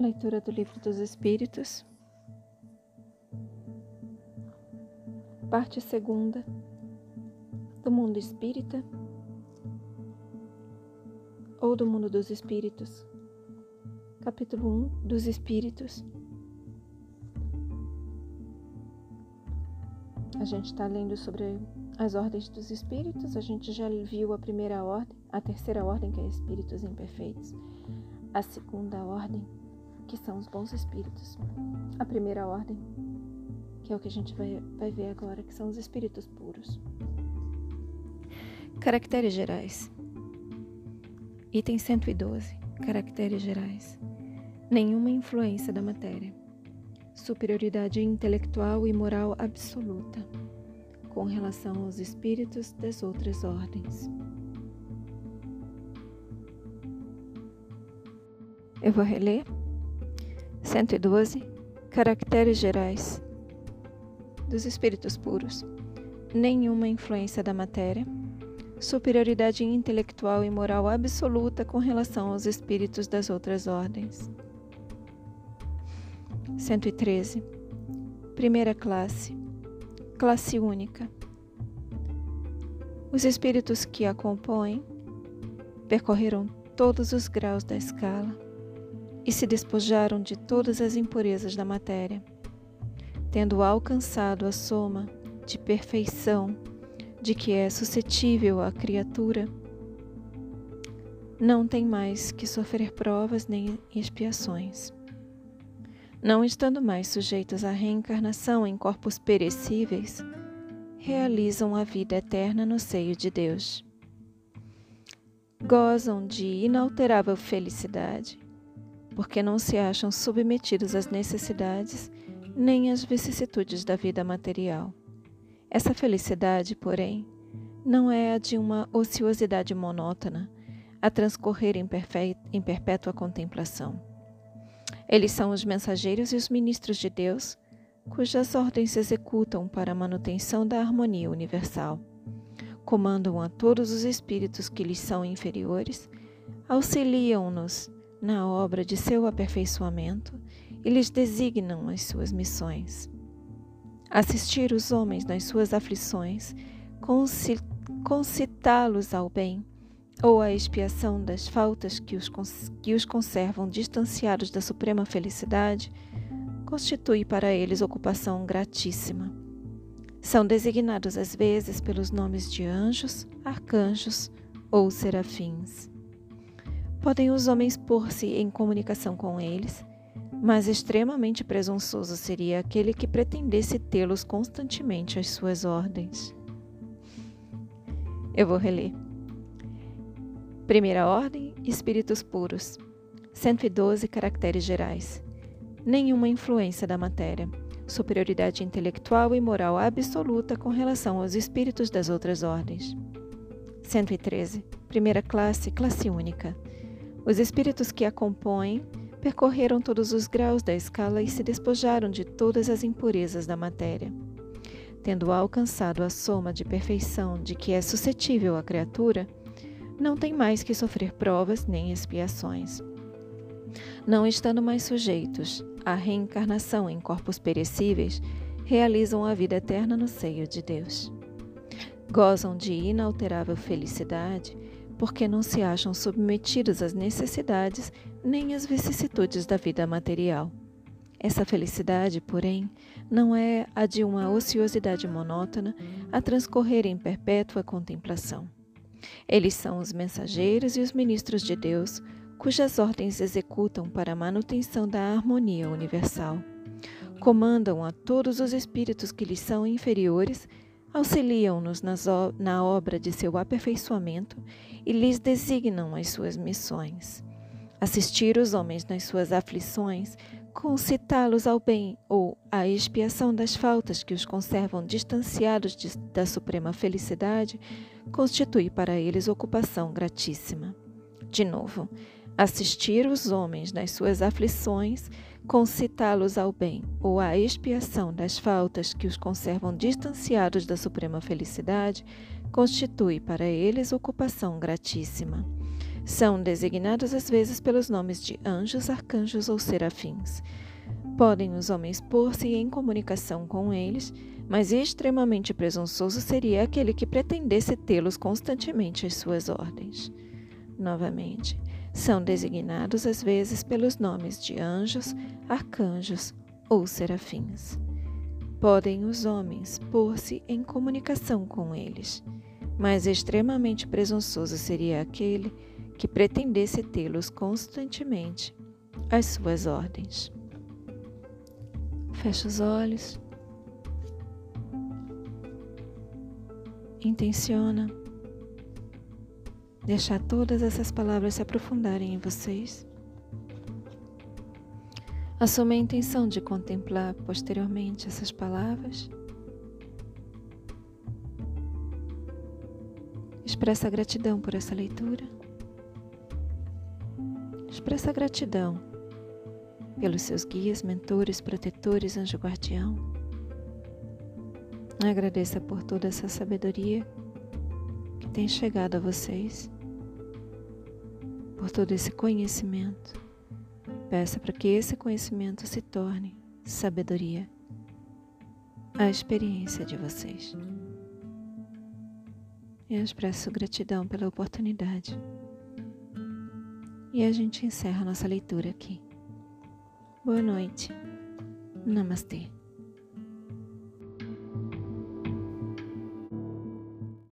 Leitura do Livro dos Espíritos, parte segunda. Do mundo espírita. Ou do mundo dos espíritos, capítulo 1 dos Espíritos. A gente está lendo sobre as ordens dos espíritos, a gente já viu a primeira ordem, a terceira ordem, que é espíritos imperfeitos, a segunda ordem, que são os bons espíritos, a primeira ordem, que é o que a gente vai, vai ver agora, que são os espíritos puros. Caracteres gerais. Item 112. Caracteres gerais. Nenhuma influência da matéria. Superioridade intelectual e moral absoluta com relação aos espíritos das outras ordens. Eu vou reler. 112. Caracteres gerais dos espíritos puros. Nenhuma influência da matéria. Superioridade intelectual e moral absoluta com relação aos espíritos das outras ordens. 113. Primeira classe. Classe única. Os espíritos que a compõem percorreram todos os graus da escala e se despojaram de todas as impurezas da matéria tendo alcançado a soma de perfeição de que é suscetível a criatura, não tem mais que sofrer provas nem expiações. Não estando mais sujeitos à reencarnação em corpos perecíveis, realizam a vida eterna no seio de Deus. Gozam de inalterável felicidade, porque não se acham submetidos às necessidades nem as vicissitudes da vida material. Essa felicidade, porém, não é a de uma ociosidade monótona, a transcorrer em, em perpétua contemplação. Eles são os mensageiros e os ministros de Deus, cujas ordens se executam para a manutenção da harmonia universal. Comandam a todos os espíritos que lhes são inferiores, auxiliam-nos na obra de seu aperfeiçoamento e lhes designam as suas missões. Assistir os homens nas suas aflições, concitá-los ao bem ou à expiação das faltas que os, que os conservam distanciados da suprema felicidade, constitui para eles ocupação gratíssima. São designados às vezes pelos nomes de anjos, arcanjos ou serafins. Podem os homens pôr-se em comunicação com eles, mas extremamente presunçoso seria aquele que pretendesse tê-los constantemente às suas ordens. Eu vou reler. Primeira ordem: espíritos puros. 112 caracteres gerais. Nenhuma influência da matéria. Superioridade intelectual e moral absoluta com relação aos espíritos das outras ordens. 113. Primeira classe, classe única. Os espíritos que a compõem percorreram todos os graus da escala e se despojaram de todas as impurezas da matéria. Tendo alcançado a soma de perfeição de que é suscetível a criatura, não tem mais que sofrer provas nem expiações. Não estando mais sujeitos à reencarnação em corpos perecíveis, realizam a vida eterna no seio de Deus. Gozam de inalterável felicidade porque não se acham submetidos às necessidades nem às vicissitudes da vida material. Essa felicidade, porém, não é a de uma ociosidade monótona a transcorrer em perpétua contemplação. Eles são os mensageiros e os ministros de Deus, cujas ordens executam para a manutenção da harmonia universal. Comandam a todos os espíritos que lhes são inferiores auxiliam-nos na obra de seu aperfeiçoamento e lhes designam as suas missões. Assistir os homens nas suas aflições, concitá-los ao bem ou à expiação das faltas que os conservam distanciados de, da suprema felicidade, constitui para eles ocupação gratíssima. De novo, assistir os homens nas suas aflições, concitá-los ao bem ou à expiação das faltas que os conservam distanciados da suprema felicidade, constitui para eles ocupação gratíssima. São designados às vezes pelos nomes de anjos, arcanjos ou serafins. Podem os homens pôr-se em comunicação com eles, mas extremamente presunçoso seria aquele que pretendesse tê-los constantemente às suas ordens. Novamente, são designados às vezes pelos nomes de anjos, arcanjos ou serafins. Podem os homens pôr-se em comunicação com eles, mas extremamente presunçoso seria aquele que pretendesse tê-los constantemente às suas ordens. Feche os olhos. Intenciona deixar todas essas palavras se aprofundarem em vocês. Assuma a intenção de contemplar posteriormente essas palavras. Expressa gratidão por essa leitura. Expressa gratidão pelos seus guias, mentores, protetores, anjo guardião. Agradeça por toda essa sabedoria tem chegado a vocês, por todo esse conhecimento. Peça para que esse conhecimento se torne sabedoria, a experiência de vocês. Eu expresso gratidão pela oportunidade. E a gente encerra nossa leitura aqui. Boa noite. Namastê.